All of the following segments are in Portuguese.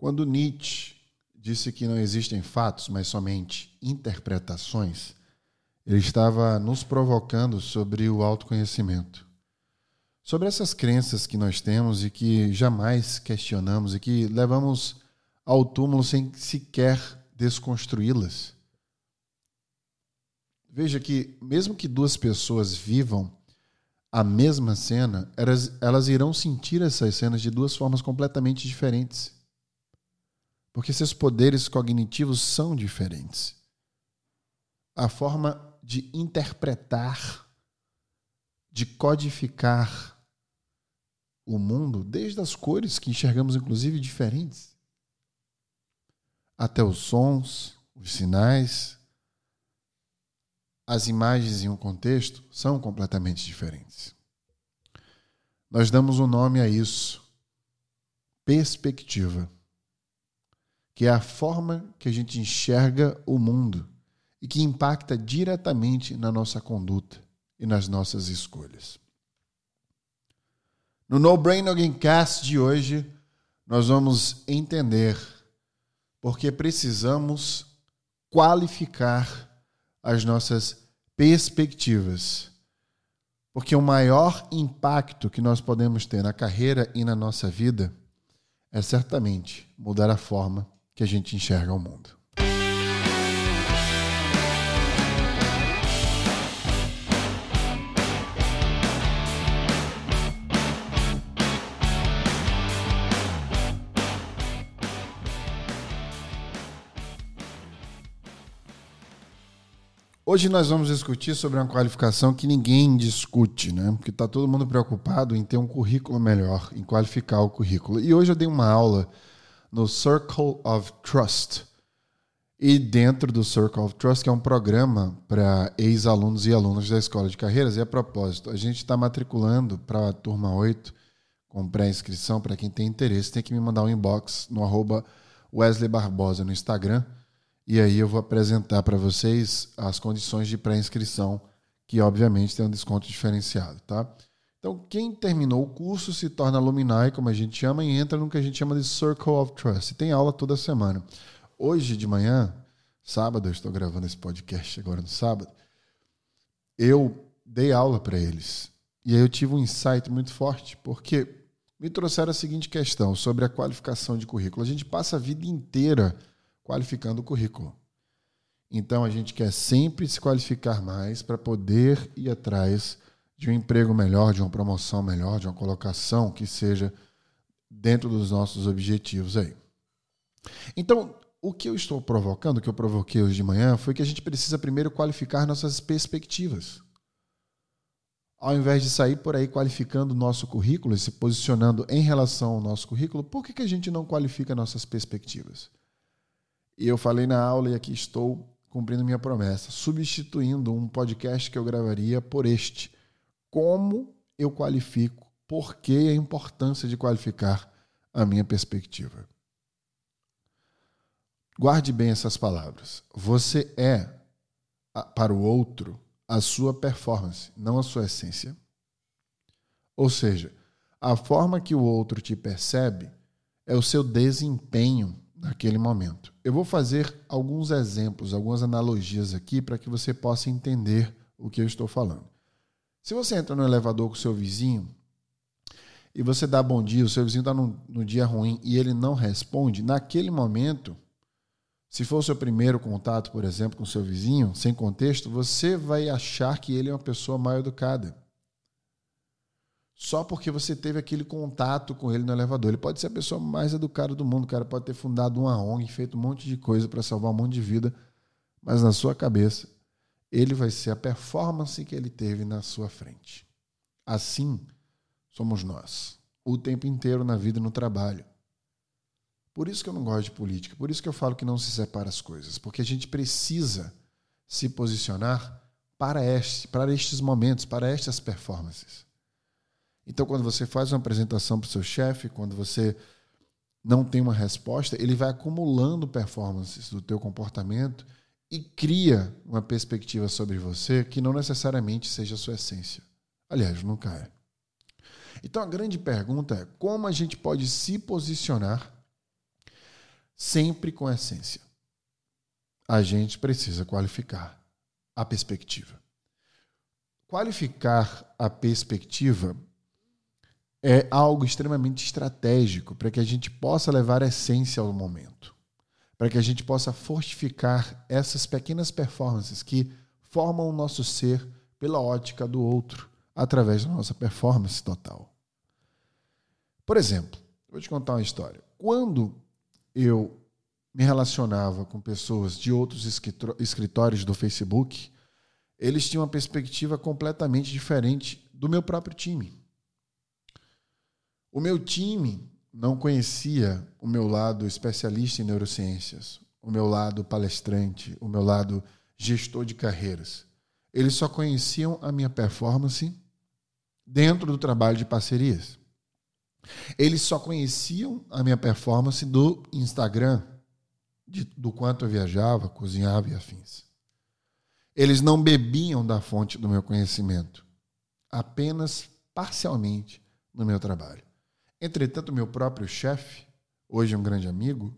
Quando Nietzsche disse que não existem fatos, mas somente interpretações, ele estava nos provocando sobre o autoconhecimento. Sobre essas crenças que nós temos e que jamais questionamos e que levamos ao túmulo sem sequer desconstruí-las. Veja que, mesmo que duas pessoas vivam a mesma cena, elas, elas irão sentir essas cenas de duas formas completamente diferentes. Porque seus poderes cognitivos são diferentes. A forma de interpretar, de codificar o mundo, desde as cores que enxergamos, inclusive, diferentes, até os sons, os sinais, as imagens em um contexto são completamente diferentes. Nós damos um nome a isso: perspectiva, que é a forma que a gente enxerga o mundo e que impacta diretamente na nossa conduta e nas nossas escolhas. No No Brain Again Cast de hoje, nós vamos entender porque precisamos qualificar as nossas perspectivas. Porque o maior impacto que nós podemos ter na carreira e na nossa vida é certamente mudar a forma que a gente enxerga o mundo. Hoje nós vamos discutir sobre uma qualificação que ninguém discute, né? Porque está todo mundo preocupado em ter um currículo melhor, em qualificar o currículo. E hoje eu dei uma aula no Circle of Trust. E dentro do Circle of Trust, que é um programa para ex-alunos e alunos da escola de carreiras, e a propósito, a gente está matriculando para a turma 8 com pré-inscrição. Para quem tem interesse, tem que me mandar um inbox no arroba Wesley Barbosa no Instagram e aí eu vou apresentar para vocês as condições de pré-inscrição, que obviamente tem um desconto diferenciado, tá? Então, quem terminou o curso se torna alumni, como a gente chama, e entra no que a gente chama de Circle of Trust. E tem aula toda semana. Hoje de manhã, sábado, eu estou gravando esse podcast agora no sábado, eu dei aula para eles. E aí eu tive um insight muito forte, porque me trouxeram a seguinte questão sobre a qualificação de currículo. A gente passa a vida inteira qualificando o currículo. Então a gente quer sempre se qualificar mais para poder ir atrás de um emprego melhor, de uma promoção melhor, de uma colocação que seja dentro dos nossos objetivos aí. Então, o que eu estou provocando, o que eu provoquei hoje de manhã, foi que a gente precisa primeiro qualificar nossas perspectivas. Ao invés de sair por aí qualificando o nosso currículo e se posicionando em relação ao nosso currículo, por que, que a gente não qualifica nossas perspectivas? E eu falei na aula e aqui estou cumprindo minha promessa, substituindo um podcast que eu gravaria por este. Como eu qualifico? Por que a importância de qualificar a minha perspectiva? Guarde bem essas palavras. Você é, para o outro, a sua performance, não a sua essência. Ou seja, a forma que o outro te percebe é o seu desempenho naquele momento. Eu vou fazer alguns exemplos, algumas analogias aqui para que você possa entender o que eu estou falando. Se você entra no elevador com o seu vizinho e você dá bom dia, o seu vizinho está no, dia ruim e ele não responde, naquele momento, se for o seu primeiro contato, por exemplo, com o seu vizinho, sem contexto, você vai achar que ele é uma pessoa mal educada só porque você teve aquele contato com ele no elevador. Ele pode ser a pessoa mais educada do mundo, o cara pode ter fundado uma ONG, feito um monte de coisa para salvar um monte de vida, mas na sua cabeça, ele vai ser a performance que ele teve na sua frente. Assim somos nós, o tempo inteiro na vida e no trabalho. Por isso que eu não gosto de política, por isso que eu falo que não se separa as coisas, porque a gente precisa se posicionar para, este, para estes momentos, para estas performances. Então, quando você faz uma apresentação para o seu chefe, quando você não tem uma resposta, ele vai acumulando performances do teu comportamento e cria uma perspectiva sobre você que não necessariamente seja a sua essência. Aliás, nunca é. Então a grande pergunta é como a gente pode se posicionar sempre com essência. A gente precisa qualificar a perspectiva. Qualificar a perspectiva é algo extremamente estratégico para que a gente possa levar a essência ao momento, para que a gente possa fortificar essas pequenas performances que formam o nosso ser pela ótica do outro, através da nossa performance total. Por exemplo, vou te contar uma história. Quando eu me relacionava com pessoas de outros escritórios do Facebook, eles tinham uma perspectiva completamente diferente do meu próprio time. O meu time não conhecia o meu lado especialista em neurociências, o meu lado palestrante, o meu lado gestor de carreiras. Eles só conheciam a minha performance dentro do trabalho de parcerias. Eles só conheciam a minha performance do Instagram, de, do quanto eu viajava, cozinhava e afins. Eles não bebiam da fonte do meu conhecimento, apenas parcialmente no meu trabalho. Entretanto, meu próprio chefe, hoje um grande amigo,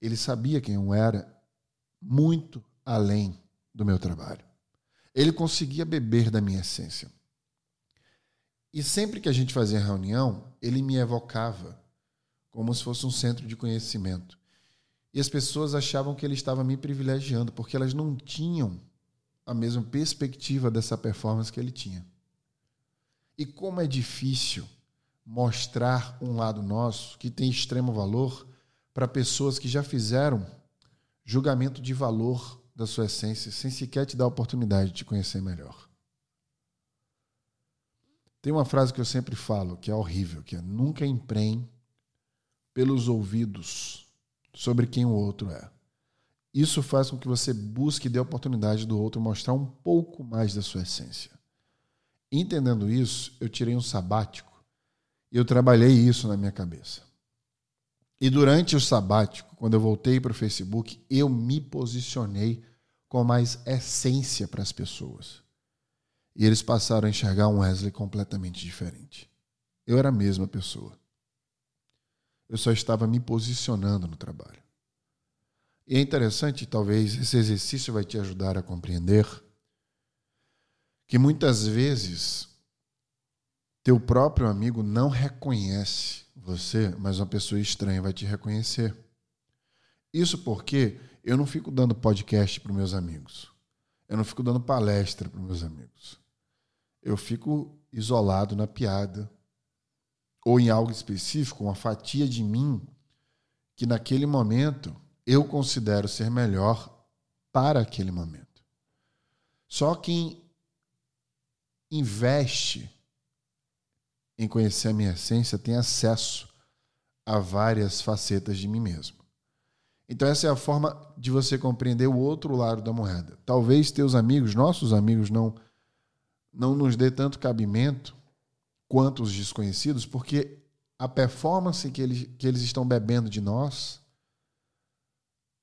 ele sabia quem eu era muito além do meu trabalho. Ele conseguia beber da minha essência. E sempre que a gente fazia reunião, ele me evocava como se fosse um centro de conhecimento. E as pessoas achavam que ele estava me privilegiando, porque elas não tinham a mesma perspectiva dessa performance que ele tinha. E como é difícil mostrar um lado nosso que tem extremo valor para pessoas que já fizeram julgamento de valor da sua essência sem sequer te dar a oportunidade de te conhecer melhor. Tem uma frase que eu sempre falo, que é horrível, que é nunca empreende pelos ouvidos sobre quem o outro é. Isso faz com que você busque e dê a oportunidade do outro mostrar um pouco mais da sua essência. Entendendo isso, eu tirei um sabático eu trabalhei isso na minha cabeça. E durante o sabático, quando eu voltei para o Facebook, eu me posicionei com mais essência para as pessoas. E eles passaram a enxergar um Wesley completamente diferente. Eu era a mesma pessoa. Eu só estava me posicionando no trabalho. E é interessante, talvez esse exercício vai te ajudar a compreender que muitas vezes teu próprio amigo não reconhece você, mas uma pessoa estranha vai te reconhecer. Isso porque eu não fico dando podcast para meus amigos. Eu não fico dando palestra para meus amigos eu fico isolado na piada ou em algo específico, uma fatia de mim que naquele momento eu considero ser melhor para aquele momento. Só quem investe em conhecer a minha essência tem acesso a várias facetas de mim mesmo. Então essa é a forma de você compreender o outro lado da moeda. Talvez teus amigos, nossos amigos não não nos dê tanto cabimento quanto os desconhecidos, porque a performance que eles, que eles estão bebendo de nós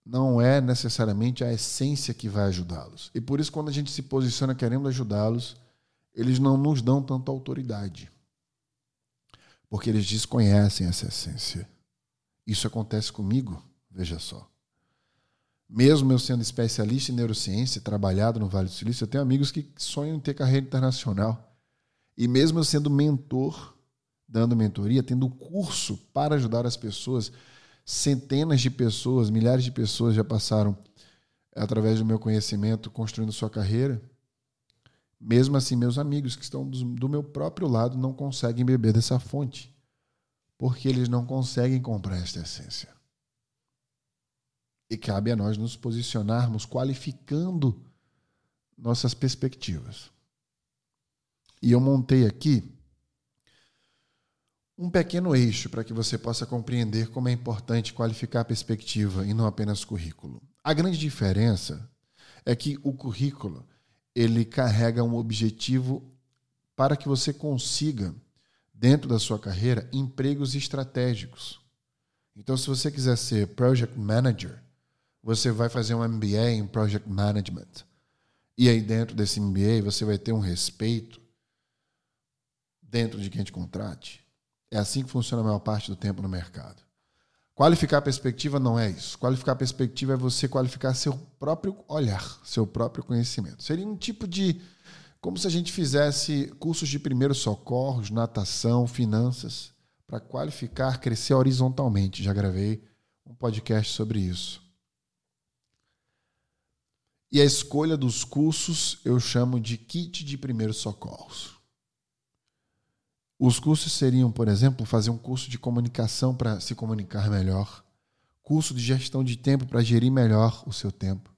não é necessariamente a essência que vai ajudá-los. E por isso, quando a gente se posiciona querendo ajudá-los, eles não nos dão tanta autoridade. Porque eles desconhecem essa essência. Isso acontece comigo, veja só. Mesmo eu sendo especialista em neurociência, trabalhado no Vale do Silício, eu tenho amigos que sonham em ter carreira internacional. E mesmo eu sendo mentor, dando mentoria, tendo curso para ajudar as pessoas, centenas de pessoas, milhares de pessoas já passaram através do meu conhecimento construindo sua carreira. Mesmo assim, meus amigos que estão do meu próprio lado não conseguem beber dessa fonte, porque eles não conseguem comprar esta essência. E cabe a nós nos posicionarmos qualificando nossas perspectivas. E eu montei aqui um pequeno eixo para que você possa compreender como é importante qualificar a perspectiva e não apenas currículo. A grande diferença é que o currículo ele carrega um objetivo para que você consiga dentro da sua carreira empregos estratégicos. Então, se você quiser ser project manager, você vai fazer um MBA em Project Management. E aí, dentro desse MBA, você vai ter um respeito dentro de quem te contrate. É assim que funciona a maior parte do tempo no mercado. Qualificar a perspectiva não é isso. Qualificar a perspectiva é você qualificar seu próprio olhar, seu próprio conhecimento. Seria um tipo de. Como se a gente fizesse cursos de primeiros socorros, natação, finanças, para qualificar, crescer horizontalmente. Já gravei um podcast sobre isso. E a escolha dos cursos eu chamo de kit de primeiros socorros. Os cursos seriam, por exemplo, fazer um curso de comunicação para se comunicar melhor, curso de gestão de tempo para gerir melhor o seu tempo,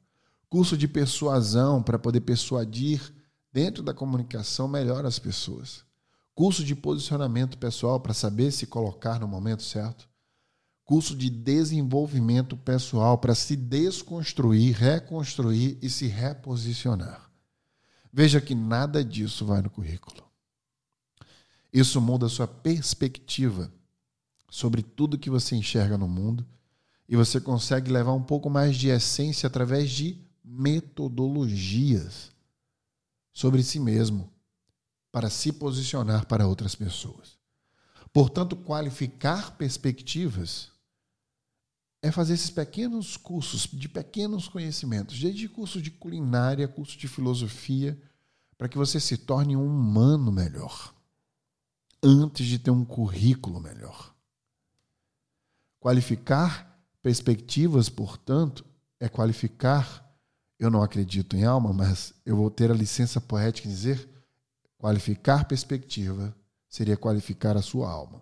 curso de persuasão para poder persuadir dentro da comunicação melhor as pessoas, curso de posicionamento pessoal para saber se colocar no momento certo, curso de desenvolvimento pessoal para se desconstruir, reconstruir e se reposicionar. Veja que nada disso vai no currículo. Isso muda a sua perspectiva sobre tudo que você enxerga no mundo e você consegue levar um pouco mais de essência através de metodologias sobre si mesmo para se posicionar para outras pessoas. Portanto, qualificar perspectivas é fazer esses pequenos cursos de pequenos conhecimentos, desde curso de culinária, curso de filosofia, para que você se torne um humano melhor antes de ter um currículo melhor. Qualificar perspectivas, portanto, é qualificar. Eu não acredito em alma, mas eu vou ter a licença poética de dizer: qualificar perspectiva seria qualificar a sua alma.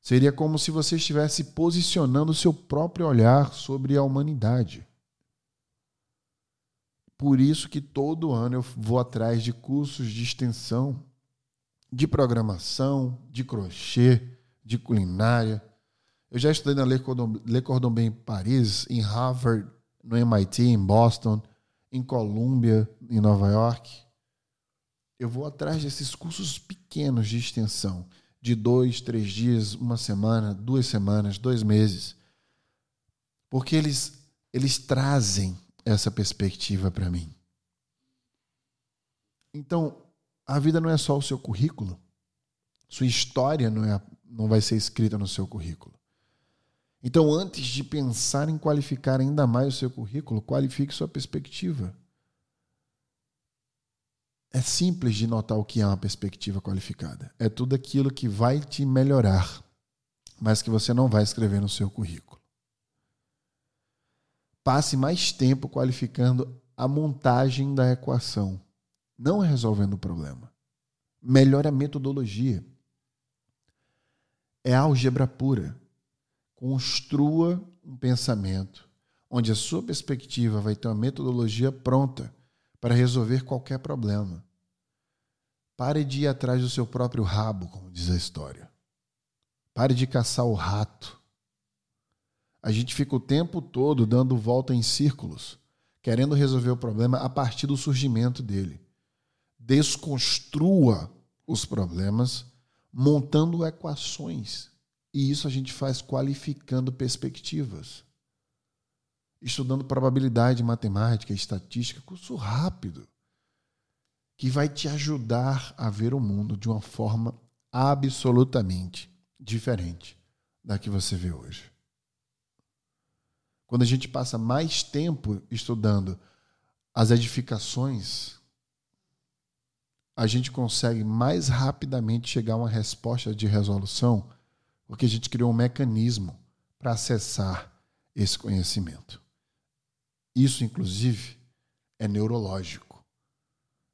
Seria como se você estivesse posicionando o seu próprio olhar sobre a humanidade. Por isso que todo ano eu vou atrás de cursos de extensão de programação, de crochê, de culinária. Eu já estudei na Le Cordon, Le Cordon Bleu em Paris, em Harvard, no MIT, em Boston, em Columbia, em Nova York. Eu vou atrás desses cursos pequenos de extensão, de dois, três dias, uma semana, duas semanas, dois meses, porque eles, eles trazem essa perspectiva para mim. Então, a vida não é só o seu currículo. Sua história não, é, não vai ser escrita no seu currículo. Então, antes de pensar em qualificar ainda mais o seu currículo, qualifique sua perspectiva. É simples de notar o que é uma perspectiva qualificada. É tudo aquilo que vai te melhorar, mas que você não vai escrever no seu currículo. Passe mais tempo qualificando a montagem da equação não resolvendo o problema. Melhore a metodologia. É álgebra pura. Construa um pensamento onde a sua perspectiva vai ter uma metodologia pronta para resolver qualquer problema. Pare de ir atrás do seu próprio rabo, como diz a história. Pare de caçar o rato. A gente fica o tempo todo dando volta em círculos, querendo resolver o problema a partir do surgimento dele desconstrua os problemas montando equações. E isso a gente faz qualificando perspectivas. Estudando probabilidade, matemática, estatística, curso rápido, que vai te ajudar a ver o mundo de uma forma absolutamente diferente da que você vê hoje. Quando a gente passa mais tempo estudando as edificações a gente consegue mais rapidamente chegar a uma resposta de resolução, porque a gente criou um mecanismo para acessar esse conhecimento. Isso, inclusive, é neurológico.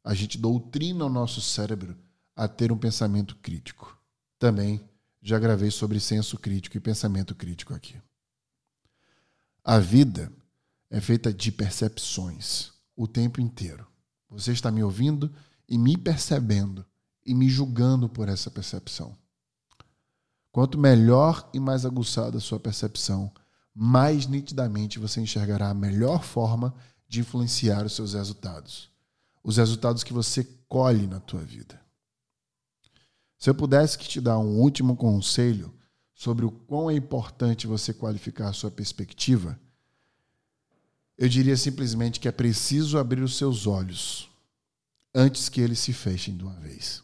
A gente doutrina o nosso cérebro a ter um pensamento crítico. Também já gravei sobre senso crítico e pensamento crítico aqui. A vida é feita de percepções o tempo inteiro. Você está me ouvindo e me percebendo e me julgando por essa percepção. Quanto melhor e mais aguçada a sua percepção, mais nitidamente você enxergará a melhor forma de influenciar os seus resultados. Os resultados que você colhe na tua vida. Se eu pudesse te dar um último conselho sobre o quão é importante você qualificar a sua perspectiva, eu diria simplesmente que é preciso abrir os seus olhos antes que eles se fechem de uma vez.